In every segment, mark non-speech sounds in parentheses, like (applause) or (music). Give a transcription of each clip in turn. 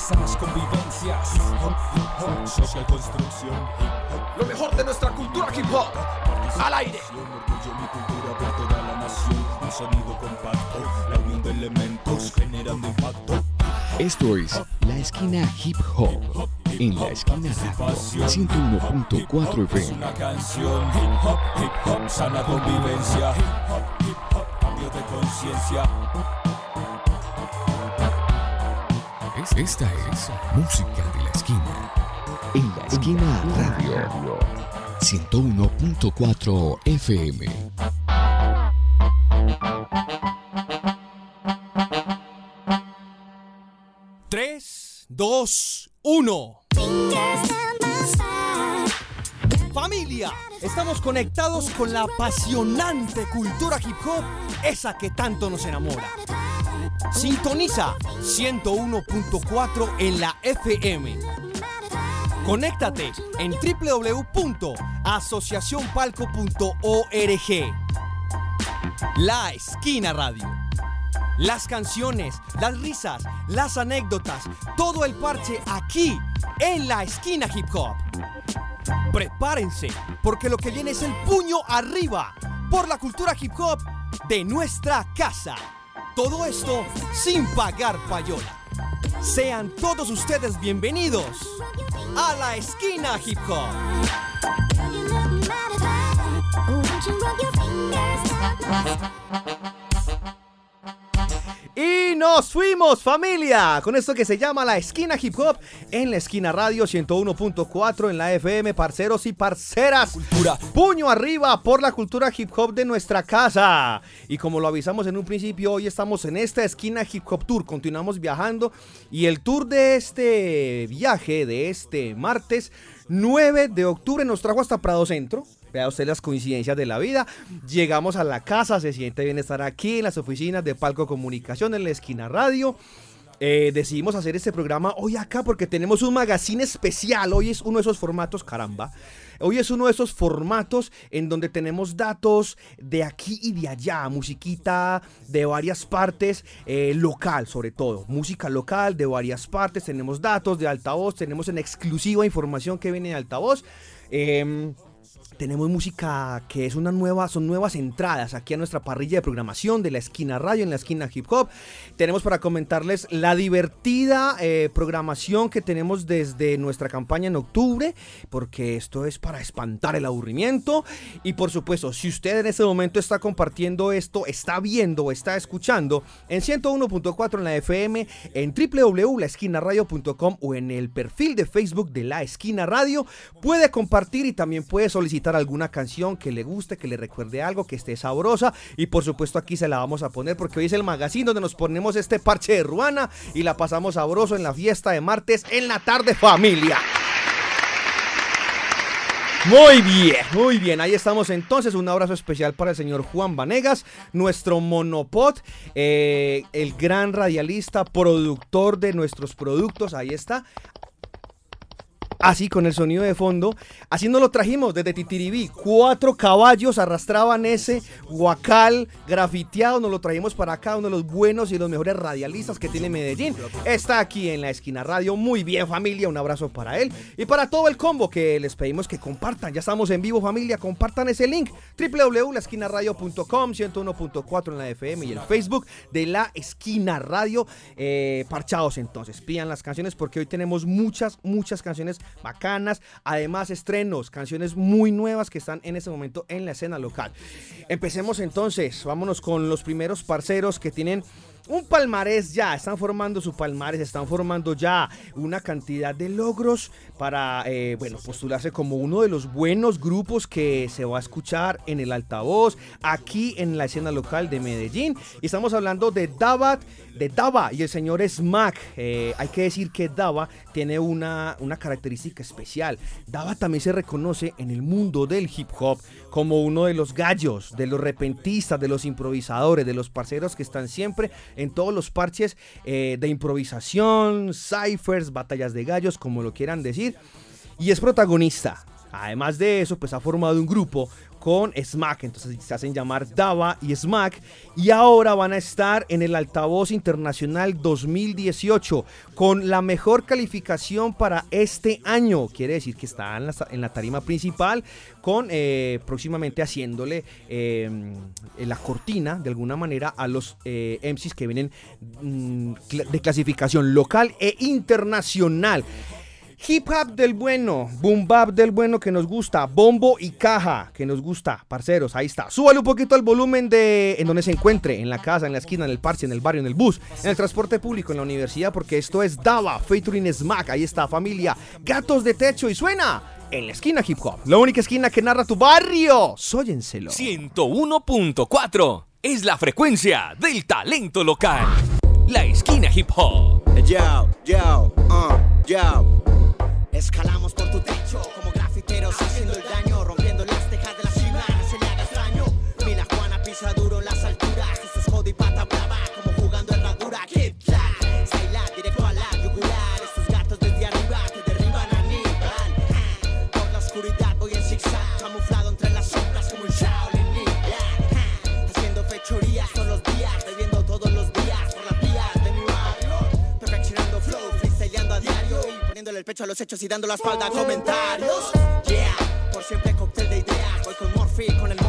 sanas convivencias. Social construcción, Lo mejor de nuestra cultura hip hop. Al aire. orgullo, mi cultura por toda la nación. Un sonido compacto, la unión de elementos generando impacto. Esto es La Esquina Hip Hop en La Esquina Radio 101.4 Es FM. una canción, hip hop, hip hop, sana convivencia. Hip hop, hip hop, cambio de conciencia. Es- Esta es Música de la Esquina en La Esquina Radio 101.4 FM. Tres, dos, uno. Familia, estamos conectados con la apasionante cultura hip hop, esa que tanto nos enamora. Sintoniza 101.4 en la FM. Conéctate en www.asociacionpalco.org. La Esquina Radio. Las canciones, las risas, las anécdotas, todo el parche aquí en la esquina hip hop. Prepárense, porque lo que viene es el puño arriba por la cultura hip hop de nuestra casa. Todo esto sin pagar payola. Sean todos ustedes bienvenidos a la esquina hip hop. Nos fuimos familia con esto que se llama la esquina hip hop en la esquina radio 101.4 en la FM, parceros y parceras. Cultura. Puño arriba por la cultura hip hop de nuestra casa. Y como lo avisamos en un principio, hoy estamos en esta esquina hip hop tour. Continuamos viajando y el tour de este viaje, de este martes 9 de octubre, nos trajo hasta Prado Centro. Vea usted las coincidencias de la vida. Llegamos a la casa, se siente bien estar aquí en las oficinas de Palco Comunicación en la esquina radio. Eh, decidimos hacer este programa hoy acá porque tenemos un magazine especial. Hoy es uno de esos formatos, caramba. Hoy es uno de esos formatos en donde tenemos datos de aquí y de allá, musiquita de varias partes, eh, local sobre todo, música local de varias partes, tenemos datos de altavoz, tenemos en exclusiva información que viene de altavoz. Em, tenemos música que es una nueva, son nuevas entradas aquí a nuestra parrilla de programación de la esquina radio en la esquina hip hop. Tenemos para comentarles la divertida eh, programación que tenemos desde nuestra campaña en octubre, porque esto es para espantar el aburrimiento. Y por supuesto, si usted en este momento está compartiendo esto, está viendo o está escuchando en 101.4 en la FM, en www.laesquinaradio.com o en el perfil de Facebook de La Esquina Radio, puede compartir y también puede solicitar alguna canción que le guste, que le recuerde algo, que esté sabrosa. Y por supuesto aquí se la vamos a poner porque hoy es el magazine donde nos ponemos este parche de ruana y la pasamos sabroso en la fiesta de martes en la tarde familia. Muy bien, muy bien. Ahí estamos entonces. Un abrazo especial para el señor Juan Vanegas, nuestro monopod, eh, el gran radialista, productor de nuestros productos. Ahí está. Así con el sonido de fondo. Así nos lo trajimos desde Titiribí. Cuatro caballos arrastraban ese guacal grafiteado. Nos lo trajimos para acá. Uno de los buenos y los mejores radialistas que tiene Medellín. Está aquí en la esquina radio. Muy bien, familia. Un abrazo para él. Y para todo el combo que les pedimos que compartan. Ya estamos en vivo, familia. Compartan ese link. www.laesquinaradio.com 101.4 en la FM y el Facebook de la esquina radio. Eh, parchados entonces. Pidan las canciones porque hoy tenemos muchas, muchas canciones bacanas, además estrenos, canciones muy nuevas que están en este momento en la escena local. Empecemos entonces, vámonos con los primeros parceros que tienen un palmarés ya, están formando su palmarés, están formando ya una cantidad de logros para, eh, bueno, postularse como uno de los buenos grupos que se va a escuchar en el altavoz aquí en la escena local de Medellín. Y estamos hablando de Davat, de Dava y el señor Smack. Eh, hay que decir que Dava tiene una, una característica especial. Dava también se reconoce en el mundo del hip hop como uno de los gallos, de los repentistas, de los improvisadores, de los parceros que están siempre en todos los parches eh, de improvisación, ciphers, batallas de gallos, como lo quieran decir. Y es protagonista. Además de eso, pues ha formado un grupo con Smack. Entonces se hacen llamar Dava y Smack. Y ahora van a estar en el Altavoz Internacional 2018 con la mejor calificación para este año. Quiere decir que está en la, tarima principal con eh, próximamente haciéndole em, la cortina de alguna manera a los eh, MCs que vienen mm, de clasificación local e internacional. Hip hop del bueno, boom bap del bueno que nos gusta, bombo y caja que nos gusta, parceros, ahí está. Súbale un poquito el volumen de en donde se encuentre, en la casa, en la esquina, en el parche, en el barrio, en el bus, en el transporte público, en la universidad, porque esto es Dava, featuring Smack, ahí está, familia, gatos de techo y suena en la esquina hip hop, la única esquina que narra tu barrio. Sóyenselo. 101.4 es la frecuencia del talento local. La esquina hip hop. Yo, yo, uh, yo. Escalamos por tu techo como grafiteros haciendo el daño, y dando la espalda a comentarios. Yeah, por siempre cóctel de ideas. Voy con Morphy, con el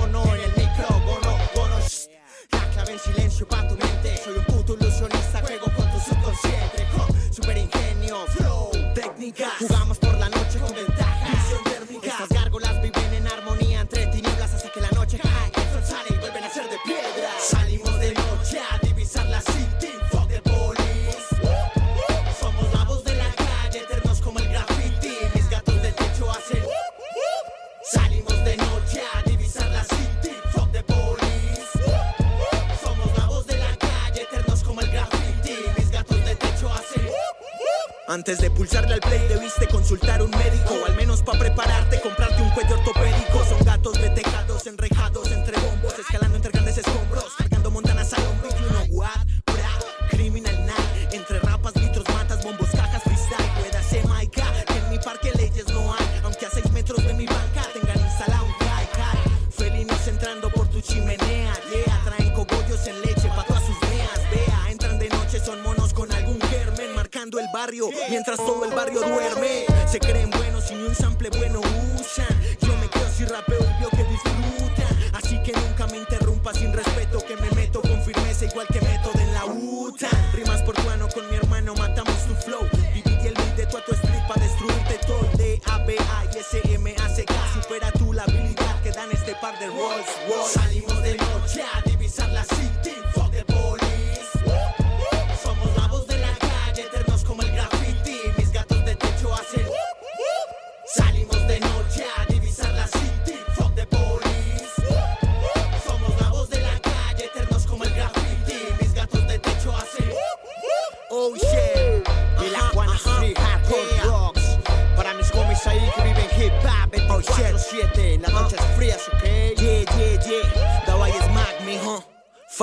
Antes de pulsarle al play debiste consultar un médico, al menos para prepararte, comprarte un cuello ortopédico. Son gatos de tejados enrejados entre bombos, escalando entre grandes escombros, mientras todo el barrio duerme. Se creen buenos y ni un sample bueno usan. Yo me quedo si rapeo y veo que disfrutan. Así que nunca me interrumpa sin respeto, que me meto con firmeza igual que método en la UTA. Rimas por tuano con mi hermano, matamos tu flow. Dividí el beat de tu a tu street pa' destruirte todo. D, A, B, A y S, M, A, C, K. Supera tú la habilidad que dan este par de rolls. Rolls.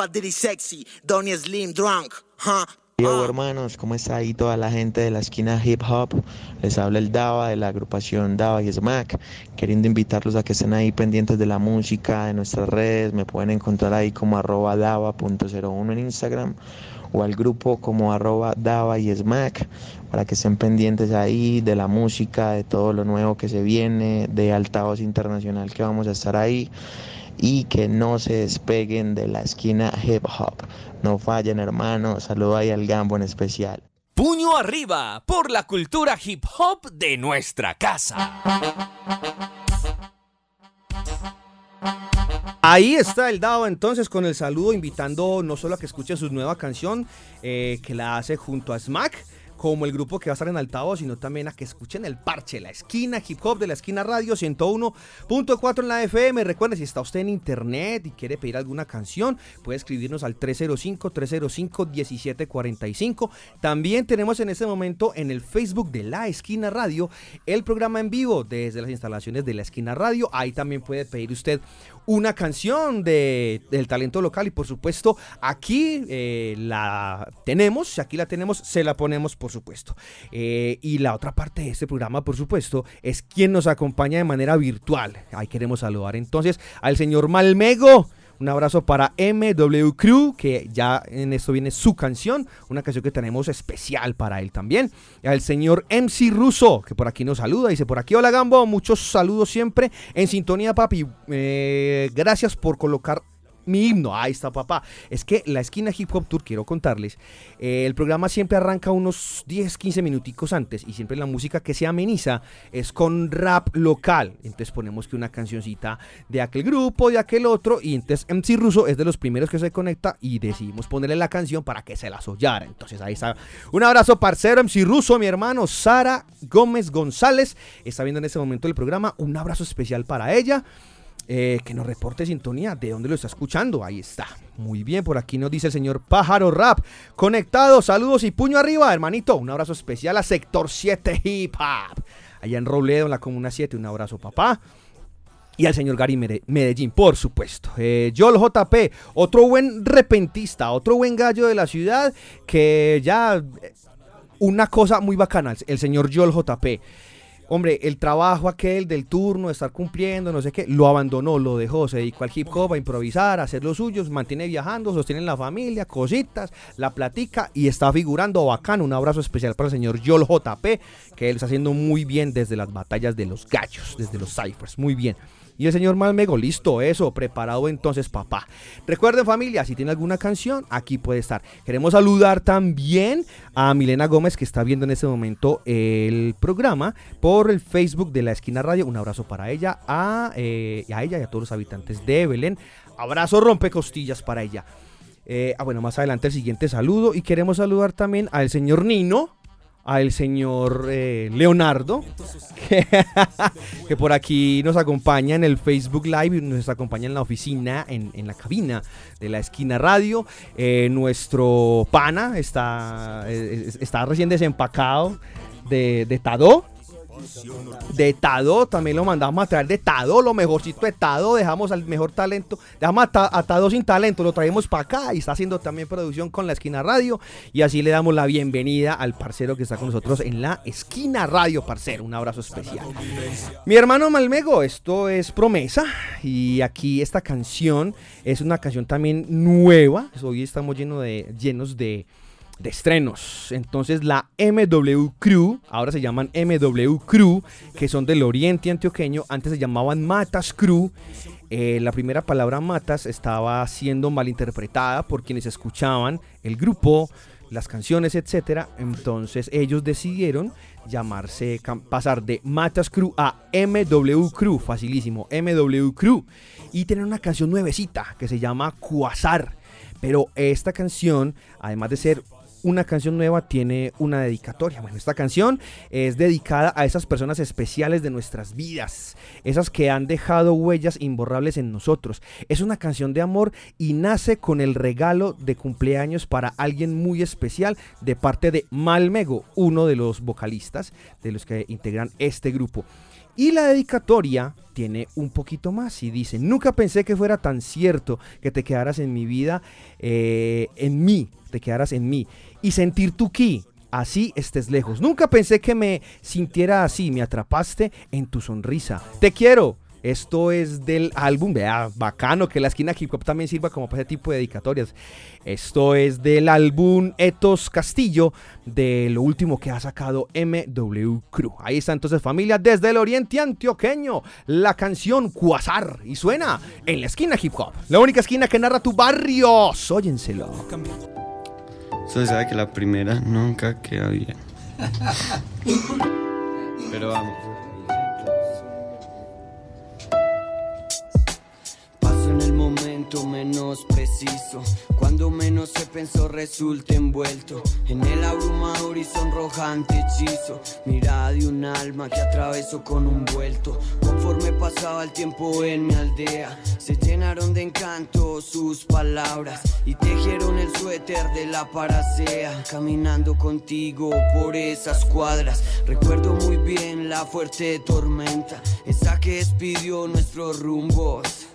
Fat Diddy Sexy. Donnie Slim Drunk. Huh? Yo, hermanos, ¿cómo está ahí toda la gente de la esquina hip hop? Les habla el Dava de la agrupación Dava y Smack, queriendo invitarlos a que estén ahí pendientes de la música, de nuestras redes, me pueden encontrar ahí como arroba dava.01 en Instagram o al grupo como arroba Dava y Smack, para que estén pendientes ahí de la música, de todo lo nuevo que se viene, de altavoz internacional que vamos a estar ahí y que no se despeguen de la esquina hip hop. No fallen, hermanos. Saludo ahí al Gambo en especial. Puño arriba por la cultura hip hop de nuestra casa. Ahí está el dado entonces con el saludo invitando no solo a que escuche su nueva canción eh, que la hace junto a Smack, como el grupo que va a estar en altavoz, sino también a que escuchen el parche, la esquina hip hop de la esquina radio 101.4 en la FM. Recuerde, si está usted en internet y quiere pedir alguna canción, puede escribirnos al 305-305-1745. También tenemos en este momento en el Facebook de la esquina radio el programa en vivo desde las instalaciones de la esquina radio. Ahí también puede pedir usted una canción de, del talento local y por supuesto aquí eh, la tenemos, aquí la tenemos, se la ponemos por supuesto. Eh, y la otra parte de este programa, por supuesto, es quien nos acompaña de manera virtual. Ahí queremos saludar entonces al señor Malmego. Un abrazo para MW Crew, que ya en esto viene su canción, una canción que tenemos especial para él también. Al señor MC Russo, que por aquí nos saluda, dice por aquí, hola Gambo, muchos saludos siempre en sintonía, papi. Eh, gracias por colocar mi himno. Ahí está, papá. Es que la esquina Hip Hop Tour, quiero contarles, eh, el programa siempre arranca unos 10, 15 minuticos antes y siempre la música que se ameniza es con rap local. Entonces ponemos que una cancioncita de aquel grupo, de aquel otro, y entonces MC Russo es de los primeros que se conecta y decidimos ponerle la canción para que se la sollara. Entonces ahí está. Un abrazo, parcero MC Russo, mi hermano Sara Gómez González. Está viendo en este momento el programa. Un abrazo especial para ella. Eh, que nos reporte sintonía de dónde lo está escuchando. Ahí está. Muy bien, por aquí nos dice el señor Pájaro Rap. Conectado, saludos y puño arriba, hermanito. Un abrazo especial a Sector 7 Hip Hop. Allá en Robledo, en la Comuna 7. Un abrazo, papá. Y al señor Gary Medellín, por supuesto. Eh, JP, otro buen repentista, otro buen gallo de la ciudad que ya... Eh, una cosa muy bacana, el señor Joel JP hombre, el trabajo aquel del turno, estar cumpliendo, no sé qué, lo abandonó, lo dejó, se dedicó al hip hop, a improvisar, a hacer lo suyo, mantiene viajando, sostiene la familia, cositas, la platica y está figurando bacano. Un abrazo especial para el señor Yol JP, que él está haciendo muy bien desde las batallas de los gallos, desde los ciphers, muy bien. Y el señor Malmego, listo, eso, preparado entonces, papá. Recuerden familia, si tiene alguna canción, aquí puede estar. Queremos saludar también a Milena Gómez, que está viendo en este momento el programa por el Facebook de la Esquina Radio. Un abrazo para ella, a, eh, a ella y a todos los habitantes de Belén. Abrazo rompecostillas para ella. Eh, ah, bueno, más adelante el siguiente saludo. Y queremos saludar también al señor Nino, al señor eh, Leonardo, (laughs) que, por aquí nos acompaña en el Facebook Live y nos acompaña en la oficina, en, la cabina de la esquina radio. Eh, nuestro pana está, eh, está recién desempacado de, de Tadó de Tado, también lo mandamos a traer de Tado, lo mejorcito de Tado, dejamos al mejor talento, dejamos a, Tado sin talento, lo traemos para acá y está haciendo también producción con la esquina radio y así le damos la bienvenida al parcero que está con nosotros en la esquina radio, parcero, un abrazo especial. Mi hermano Malmego, esto es promesa y aquí esta canción es una canción también nueva, hoy estamos llenos de de estrenos. Entonces la MW Crew, ahora se llaman MW Crew, que son del oriente antioqueño, antes se llamaban Matas Crew. Eh, la primera palabra Matas estaba siendo malinterpretada por quienes escuchaban el grupo, las canciones, etcétera. Entonces ellos decidieron llamarse, pasar de Matas Crew a MW Crew, facilísimo, MW Crew, y tener una canción nuevecita que se llama Quasar. Pero esta canción, además de ser una canción nueva tiene una dedicatoria. Bueno, esta canción es dedicada a esas personas especiales de nuestras vidas, esas que han dejado huellas imborrables en nosotros. Es una canción de amor y nace con el regalo de cumpleaños para alguien muy especial de parte de Malmego, uno de los vocalistas de los que integran este grupo. Y la dedicatoria tiene un poquito más y dice, nunca pensé que fuera tan cierto que te quedaras en mi vida, eh, en mí, te quedaras en mí y sentir tu ki. Así estés lejos. Nunca pensé que me sintiera así. Me atrapaste en tu sonrisa. Te quiero. Esto es del álbum, vea, bacano que la esquina hip hop también sirva como para ese tipo de dedicatorias. Esto es del álbum Etos Castillo, de lo último que ha sacado MW Crew. Ahí está entonces familia desde el oriente antioqueño, la canción Cuasar y suena en la esquina hip hop, la única esquina que narra tu barrio. Óyenselo. Solo sabe que la primera nunca queda bien. (laughs) Pero vamos. Momento menos preciso. Cuando menos se pensó resulta envuelto en el abrumador y sonrojante hechizo. Mirada de un alma que atravesó con un vuelto. Conforme pasaba el tiempo en mi aldea, se llenaron de encanto sus palabras y tejieron el suéter de la paracea. Caminando contigo por esas cuadras, recuerdo muy bien la fuerte tormenta, esa que despidió nuestros rumbos.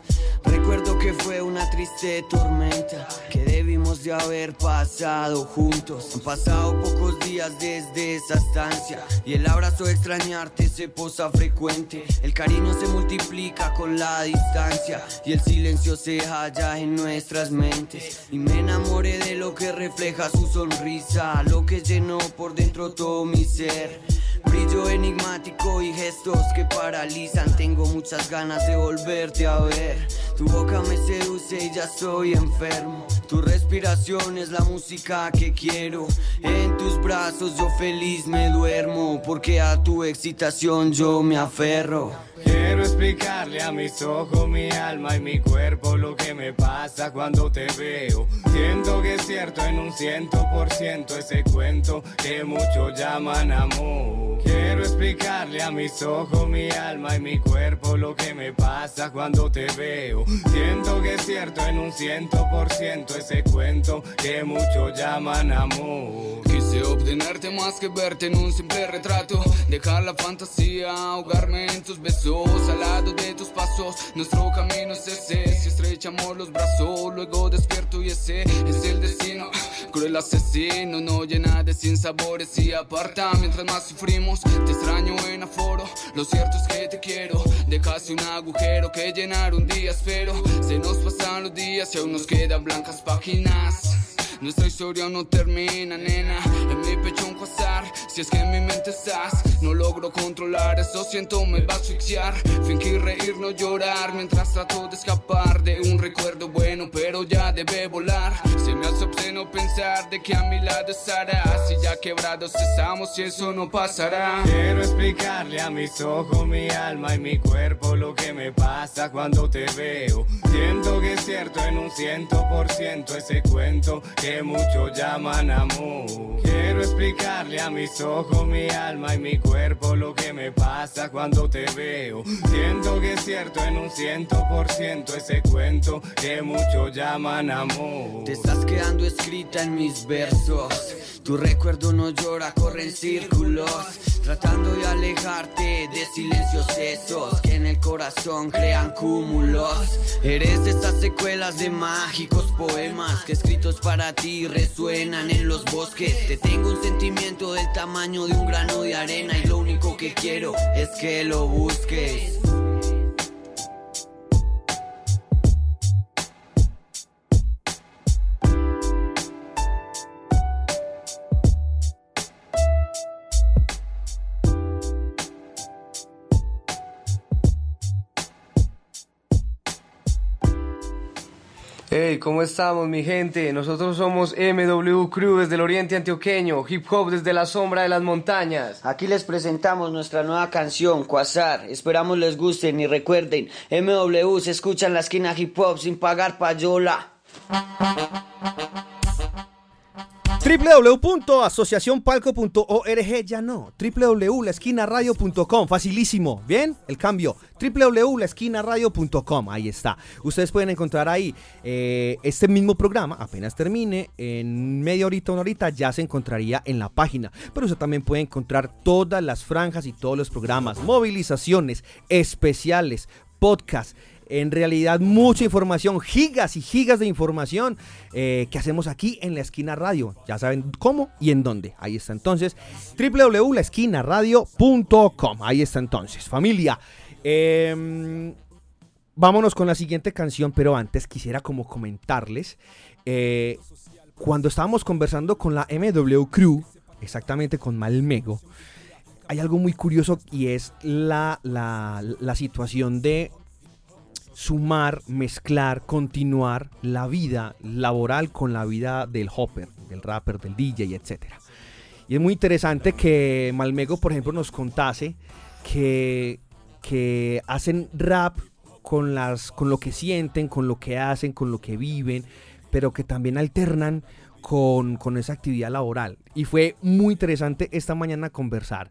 Recuerdo que fue una triste tormenta que debimos de haber pasado juntos. Han pasado pocos días desde esa estancia y el abrazo de extrañarte se posa frecuente. El cariño se multiplica con la distancia y el silencio se halla en nuestras mentes. Y me enamoré de lo que refleja su sonrisa, lo que llenó por dentro todo mi ser. Brillo enigmático y gestos que paralizan. Tengo muchas ganas de volverte a ver. Tu boca me seduce y ya soy enfermo. Tu respiración es la música que quiero. En tus brazos yo feliz me duermo. Porque a tu excitación yo me aferro. Quiero explicarle a mis ojos, mi alma y mi cuerpo lo que me pasa cuando te veo. Siento que es cierto en un ciento por ciento ese cuento que muchos llaman amor. Quiero explicarle a mis ojos, mi alma y mi cuerpo lo que me pasa cuando te veo. Siento que es cierto en un ciento por ciento ese cuento que muchos llaman amor. Quise obtenerte más que verte en un simple retrato. Dejar la fantasía, ahogarme en tus besos, al lado de tus pasos. Nuestro camino es ese. Si estrechamos los brazos, luego despierto y ese es el destino. Cruel asesino, no llena de sinsabores y aparta mientras más sufrimos. Te extraño en aforo, lo cierto es que te quiero. Dejaste un agujero que llenar un día, espero. Se nos pasan los días y aún nos quedan blancas páginas. Nuestra historia no termina, nena. En mi pecho un pasar. Si es que en mi mente estás, no logro controlar. Eso siento, me va a asfixiar. Fingir reír, no llorar. Mientras trato de escapar de un recuerdo bueno, pero ya debe volar. Se me hace obsceno pensar de que a mi lado estarás. Y ya quebrados estamos, y eso no pasará. Quiero explicarle a mis ojos, mi alma y mi cuerpo lo que me pasa cuando te veo. Siento que es cierto un ciento por ciento ese cuento que muchos llaman amor. Quiero explicarle a mis ojos, mi alma y mi cuerpo lo que me pasa cuando te veo. Siento que es cierto en un ciento por ciento ese cuento que muchos llaman amor. Te estás quedando escrita en mis versos. Tu recuerdo no llora, corre en círculos. Tratando de alejarte de silencios esos que en el corazón crean cúmulos. Eres de estas secuelas de mágicos poemas que escritos para ti resuenan en los bosques. Te tengo un sentimiento del tamaño de un grano de arena y lo único que quiero es que lo busques. Hey, ¿cómo estamos mi gente? Nosotros somos MW Crew desde el Oriente Antioqueño, hip hop desde la sombra de las montañas. Aquí les presentamos nuestra nueva canción, Quasar. Esperamos les gusten y recuerden, MW se escucha en la esquina hip hop sin pagar payola. www.asociacionpalco.org ya no, www.laesquinaradio.com, facilísimo, ¿bien? El cambio, www.laesquinaradio.com, ahí está. Ustedes pueden encontrar ahí eh, este mismo programa, apenas termine, en media horita, una horita, ya se encontraría en la página. Pero usted también puede encontrar todas las franjas y todos los programas, movilizaciones, especiales, podcasts en realidad mucha información, gigas y gigas de información eh, que hacemos aquí en la esquina radio. Ya saben cómo y en dónde. Ahí está entonces www.laesquinaradio.com. Ahí está entonces, familia. Eh, vámonos con la siguiente canción, pero antes quisiera como comentarles, eh, cuando estábamos conversando con la MW Crew, exactamente con Malmego, hay algo muy curioso y es la, la situación de sumar, mezclar, continuar la vida laboral con la vida del hopper, del rapper, del DJ, etc. Y es muy interesante que Malmego, por ejemplo, nos contase que, que hacen rap con, las, con lo que sienten, con lo que hacen, con lo que viven, pero que también alternan con, con esa actividad laboral. Y fue muy interesante esta mañana conversar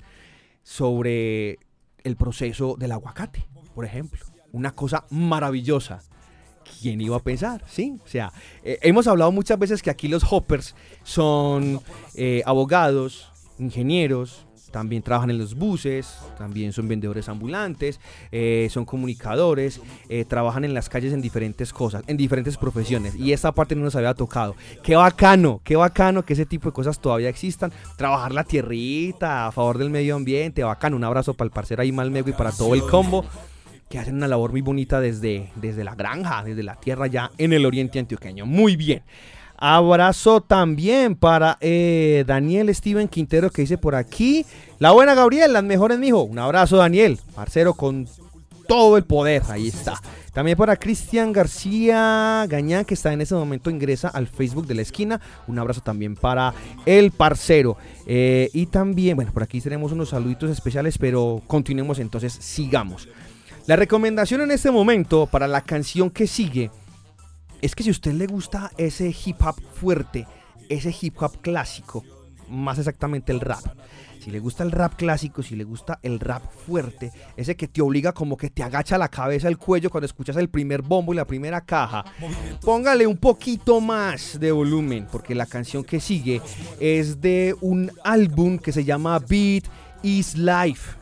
sobre el proceso del aguacate, por ejemplo. Una cosa maravillosa. ¿Quién iba a pensar? Sí, o sea, eh, hemos hablado muchas veces que aquí los hoppers son eh, abogados, ingenieros, también trabajan en los buses, también son vendedores ambulantes, eh, son comunicadores, trabajan en las calles en diferentes cosas, en diferentes profesiones. Y esta parte no nos había tocado. Qué bacano, qué bacano que ese tipo de cosas todavía existan. Trabajar la tierrita a favor del medio ambiente, bacano. Un abrazo para el parcero ahí Malmego y para todo el combo que hacen una labor muy bonita desde, desde la granja, desde la tierra ya en el oriente antioqueño. Muy bien. Abrazo también para eh, Daniel Steven Quintero que dice por aquí. La buena Gabriel, las mejores, mijo. Un abrazo, Daniel. Parcero con todo el poder. Ahí está. También para Cristian García Gañán, que está en ese momento, ingresa al Facebook de la esquina. Un abrazo también para el parcero. Eh, y también, bueno, por aquí tenemos unos saluditos especiales, pero continuemos entonces, sigamos. La recomendación en este momento para la canción que sigue es que si a usted le gusta ese hip hop fuerte, ese hip hop clásico, más exactamente el rap, si le gusta el rap clásico, si le gusta el rap fuerte, ese que te obliga como que te agacha la cabeza, el cuello cuando escuchas el primer bombo y la primera caja, póngale un poquito más de volumen, porque la canción que sigue es de un álbum que se llama Beat is Life.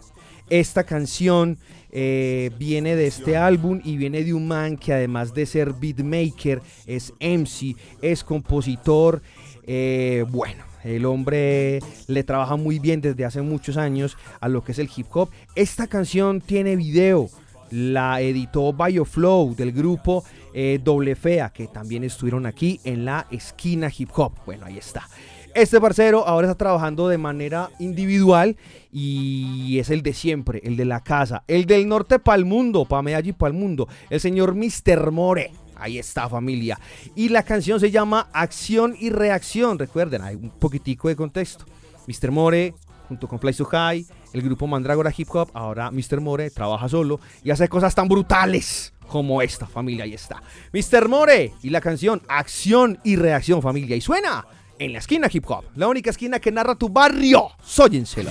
Esta canción eh, viene de este álbum y viene de un man que además de ser beatmaker, es MC, es compositor. Eh, bueno, el hombre le trabaja muy bien desde hace muchos años a lo que es el hip hop. Esta canción tiene video. La editó Bioflow del grupo eh, Doble Fea, que también estuvieron aquí en la esquina hip hop. Bueno, ahí está. Este parcero ahora está trabajando de manera individual y es el de siempre, el de la casa, el del norte para el mundo, para Medellín para el mundo, el señor Mr. More. Ahí está familia. Y la canción se llama Acción y Reacción. Recuerden, hay un poquitico de contexto. Mr. More junto con Fly So High, el grupo Mandragora Hip Hop, ahora Mr. More trabaja solo y hace cosas tan brutales como esta familia. Ahí está. Mr. More y la canción Acción y Reacción familia. Y suena en la esquina hip hop, la única esquina que narra tu barrio. Sóyenselo.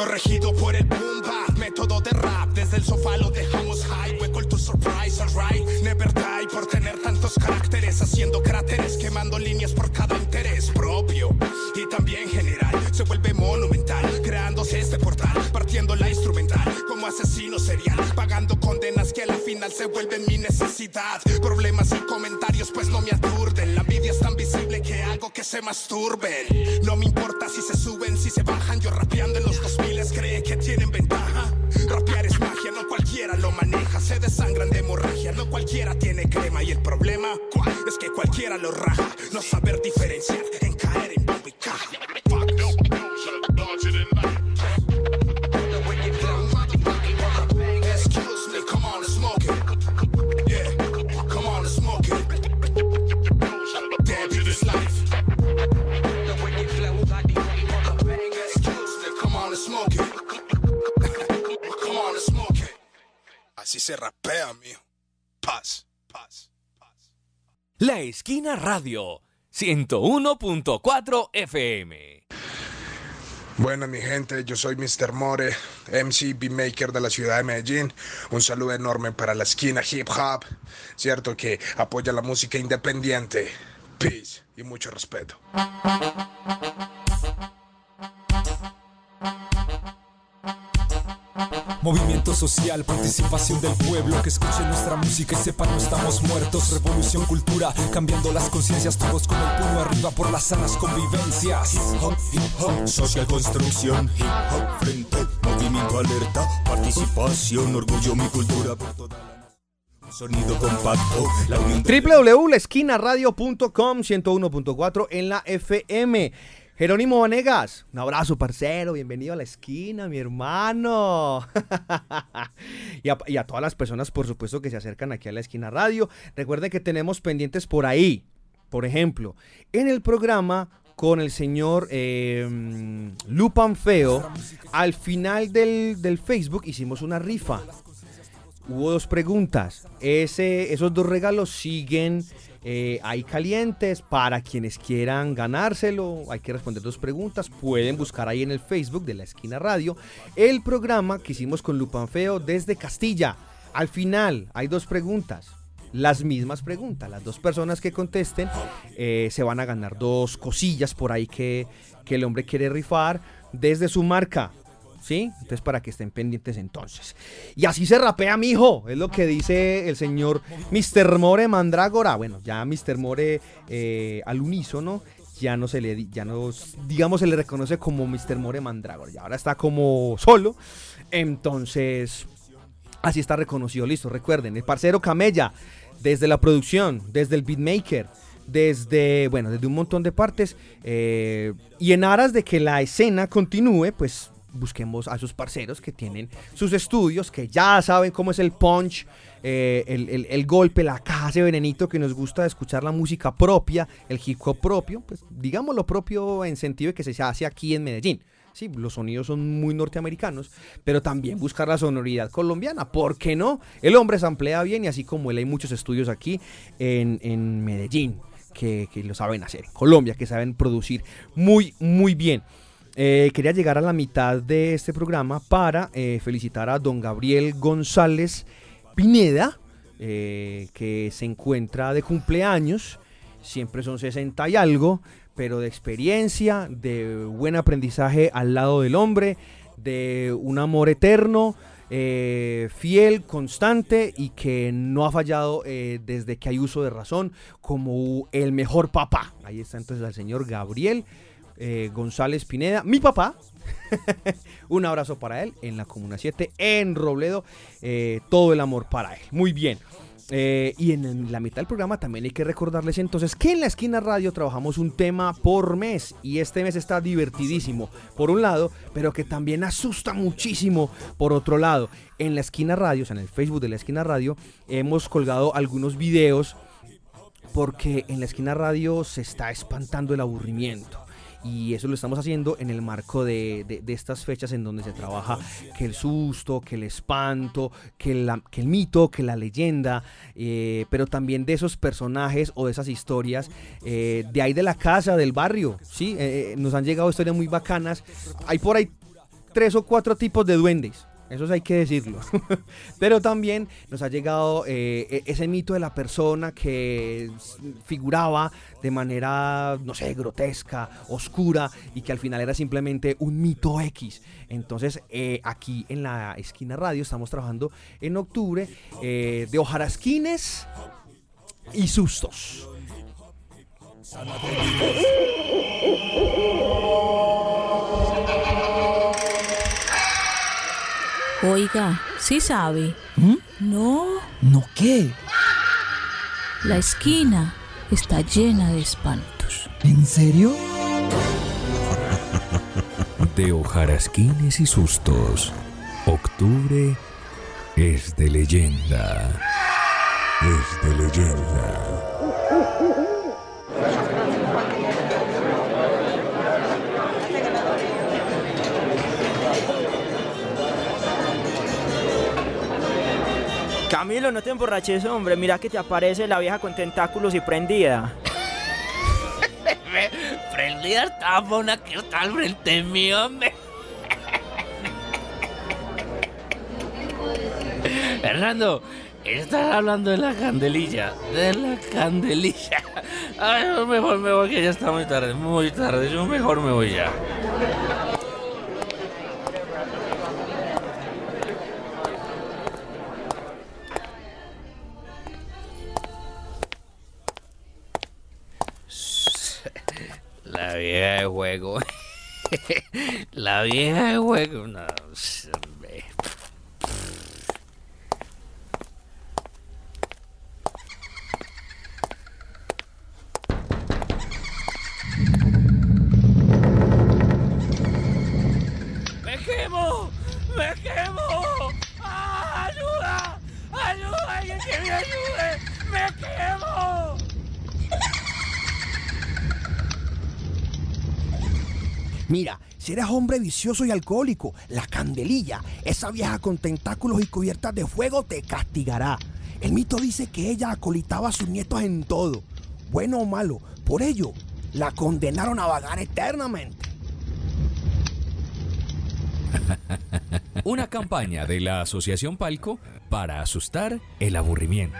Yo regido por el boom método de rap. Desde el sofá lo dejamos high. Call to surprise, alright. Never die por tener tantos caracteres. Haciendo cráteres, quemando líneas por cada interés propio. Y también general, se vuelve monumental. Creándose este portal, partiendo la instrumental. Como asesino serial, pagando condenas que a la final se vuelven mi necesidad. Problemas y comentarios, pues no me aturden. La envidia es tan visible que hago que se masturben. No me importa si se suben, si se bajan. Yo rapeando maneja, se desangran de hemorragia. No cualquiera tiene crema y el problema, ¿cuál? Es que cualquiera lo raja. No saber diferenciar en caer en baby Smoke it. Así se rapea, mijo. Paz, paz. La Esquina Radio, 101.4 FM. Bueno, mi gente, yo soy Mr. More, MC Beatmaker de la ciudad de Medellín. Un saludo enorme para la esquina hip hop, cierto que apoya la música independiente. Peace y mucho respeto. Movimiento social, participación del pueblo Que escuche nuestra música y sepa no estamos muertos Revolución, cultura, cambiando las conciencias Todos con el puño arriba por las sanas convivencias Hip hop, hip hop, social construcción Hip hop, frente, movimiento alerta Participación, orgullo, mi cultura por toda la. Sonido compacto, la unión de- www.lesquinaradio.com 101.4 en la FM. Jerónimo Vanegas, un abrazo, parcero. Bienvenido a la esquina, mi hermano. (laughs) y, a, todas las personas, por supuesto, que se acercan aquí a la esquina radio. Recuerden que tenemos pendientes por ahí. Por ejemplo, en el programa con el señor eh, Lupan Feo, al final del, del Facebook hicimos una rifa. Hubo dos preguntas. Ese, esos dos regalos siguen eh, ahí calientes para quienes quieran ganárselo. Hay que responder dos preguntas. Pueden buscar ahí en el Facebook de la esquina radio el programa que hicimos con Lupan Feo desde Castilla. Al final hay dos preguntas. Las mismas preguntas. Las dos personas que contesten eh, se van a ganar dos cosillas por ahí que, que el hombre quiere rifar desde su marca. Entonces para que estén pendientes entonces. Y así se rapea, mijo. Es lo que dice el señor Mr. More Mandrágora. Bueno, ya Mr. More eh, al unísono ya no se le, ya no, digamos, se le reconoce como Mr. More Mandrágora. Y ahora está como solo. Entonces, así está reconocido. Listo, recuerden, el parcero Camella, desde la producción, desde el beatmaker, desde, bueno, desde un montón de partes. eh, y en aras de que la escena continúe, pues busquemos a sus parceros que tienen sus estudios, que ya saben cómo es el punch, eh, el, el- golpe, la caja, ese venenito que nos gusta escuchar la música propia, el hip hop propio, pues digamos lo propio en sentido de que se hace aquí en Medellín. Sí, los sonidos son muy norteamericanos, pero también buscar la sonoridad colombiana. ¿Por qué no? El hombre se emplea bien y así como él hay muchos estudios aquí en, en Medellín que, que lo saben hacer, en Colombia que saben producir muy, muy bien. Eh, quería llegar a la mitad de este programa para eh, felicitar a don Gabriel González Pineda, eh, que se encuentra de cumpleaños. Siempre son 60 y algo, pero de experiencia, de buen aprendizaje al lado del hombre, de un amor eterno, fiel, constante y que no ha fallado desde que hay uso de razón como el mejor papá. Ahí está entonces el señor Gabriel eh, González Pineda, mi papá. (laughs) Un abrazo para él en la Comuna 7 en Robledo. eh, todo el amor para él. Muy bien. Eh, y en la mitad del programa también hay que recordarles entonces que en la esquina radio trabajamos un tema por mes y este mes está divertidísimo por un lado, pero que también asusta muchísimo por otro lado. En la esquina radio, o sea, en el Facebook de la esquina radio, hemos colgado algunos videos porque en la esquina radio se está espantando el aburrimiento. Y eso lo estamos haciendo en el marco de, de- estas fechas en donde se trabaja que el susto, que el espanto, que, la- que el mito, que la leyenda, eh, pero también de esos personajes o de esas historias eh, de ahí de la casa, del barrio. ¿sí? Eh, eh, nos han llegado historias muy bacanas. Hay por ahí tres o cuatro tipos de duendes. Eso hay que decirlo. (laughs) Pero también nos ha llegado eh, e- ese mito de la persona que figuraba de manera, no sé, grotesca, oscura y que al final era simplemente un mito X. Entonces, eh, aquí en la esquina radio estamos trabajando en octubre eh, de hojarasquines y sustos. (laughs) Oiga, ¿sí sabe? No, ¿No qué? la esquina está llena de espantos. ¿En serio? De hojarasquines y sustos. Octubre es de leyenda. Es de leyenda. Camilo, no te emborraches, hombre. Mira que te aparece la vieja con tentáculos y prendida. Prendida estaba una que está al frente mío, hombre. Fernando, estás hablando de la candelilla. De la candelilla. Ay, mejor me voy que ya está muy tarde, muy tarde. Yo mejor me voy ya. De juego. (laughs) La vieja de juego. No, hombre. ¡Me quemo! ¡Me quemo! ¡Ah, ¡Ayuda! ¡Ayuda! ¡Alguien que me ayude! ¡Me quemo! Mira, si eres hombre vicioso y alcohólico, la candelilla, esa vieja con tentáculos y cubiertas de fuego, te castigará. El mito dice que ella acolitaba a sus nietos en todo, bueno o malo. Por ello, la condenaron a vagar eternamente. (laughs) Una campaña de la Asociación Palco para asustar el aburrimiento.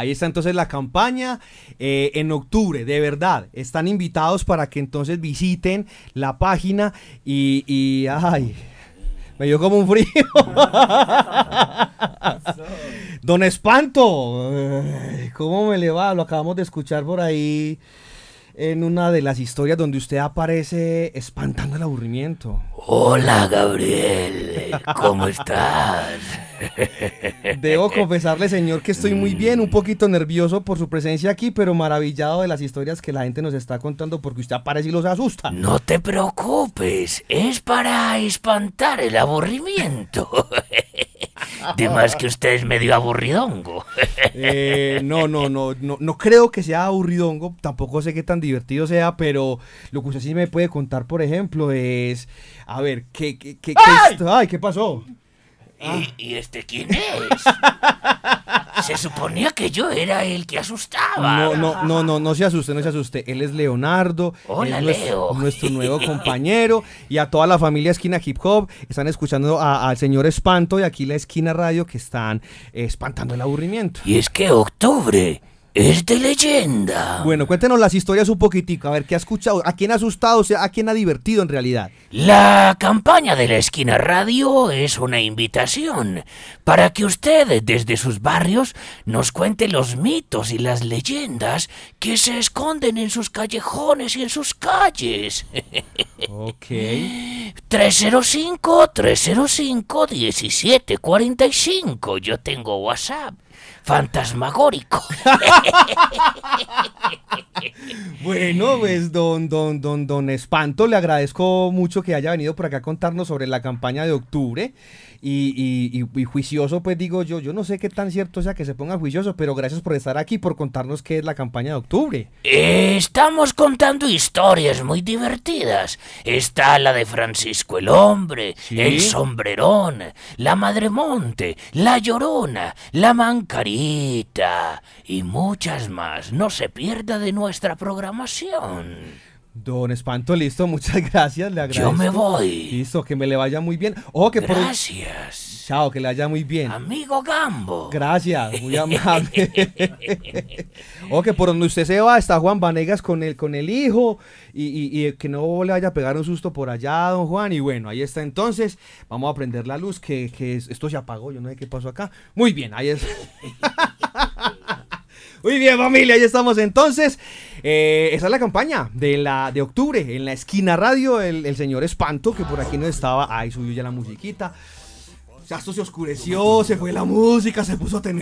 Ahí está entonces la campaña eh, en octubre, de verdad. Están invitados para que entonces visiten la página y, y ay, me dio como un frío. (laughs) Don Espanto, ¿cómo me le va? Lo acabamos de escuchar por ahí en una de las historias donde usted aparece espantando el aburrimiento. Hola, Gabriel. ¿Cómo estás? (laughs) Debo confesarle, señor, que estoy muy bien, un poquito nervioso por su presencia aquí, pero maravillado de las historias que la gente nos está contando porque usted aparece y los asusta. No te preocupes, es para espantar el aburrimiento. (laughs) De más que usted es medio aburridongo. (laughs) Eh, no, no, no, no, no creo que sea aburridongo, tampoco sé qué tan divertido sea, pero lo que usted sí me puede contar, por ejemplo, es, a ver, ¿qué, qué, qué, qué ay, ¿qué pasó? ¿Y, y este quién es? Se suponía que yo era el que asustaba. No, no, no, no, no se asuste, no se asuste. Él es Leonardo, Hola, es Leo. nuestro (laughs) nuevo compañero y a toda la familia Esquina Hip Hop están escuchando al señor Espanto y aquí la Esquina Radio que están eh, espantando el aburrimiento. Y es que octubre es de leyenda. Bueno, cuéntenos las historias un poquitico, a ver qué ha escuchado, a quién ha asustado, o sea, a quién ha divertido en realidad. La campaña de la esquina radio es una invitación para que usted desde sus barrios nos cuente los mitos y las leyendas que se esconden en sus callejones y en sus calles. (laughs) Ok. 305-305-1745. Yo tengo WhatsApp. Fantasmagórico. (laughs) Bueno, pues don, don, don, don Espanto, le agradezco mucho que haya venido por acá a contarnos sobre la campaña de octubre. Y, y- y- y juicioso, pues digo yo, yo no sé qué tan cierto sea que se ponga juicioso, pero gracias por estar aquí, por contarnos qué es la campaña de octubre. Estamos contando historias muy divertidas. Está la de Francisco el Hombre, Sí. el Sombrerón, la Madremonte, la Llorona, la Mancarita y muchas más. No se pierda de nuestra programación. Don Espanto, listo, (laughs) muchas gracias, le agradezco. Yo me voy. Listo, que me le vaya muy bien. Ojo que por... Chao, que le vaya muy bien. Amigo Gambo. Gracias, muy amable. (laughs) o que por donde usted se va está Juan Vanegas con el, con el hijo y, y- y que no le vaya a pegar un susto por allá, don Juan. Y bueno, ahí está entonces. Vamos a prender la luz, que, que es- esto se apagó, yo no sé qué pasó acá. Muy bien, ahí es. (laughs) Muy bien, familia, ahí estamos entonces. Eh, esa es la campaña de la de octubre en la esquina radio. El, el señor Espanto, que por aquí no estaba. Ahí subió ya la musiquita. Ya esto se oscureció, se fue la música, se puso tener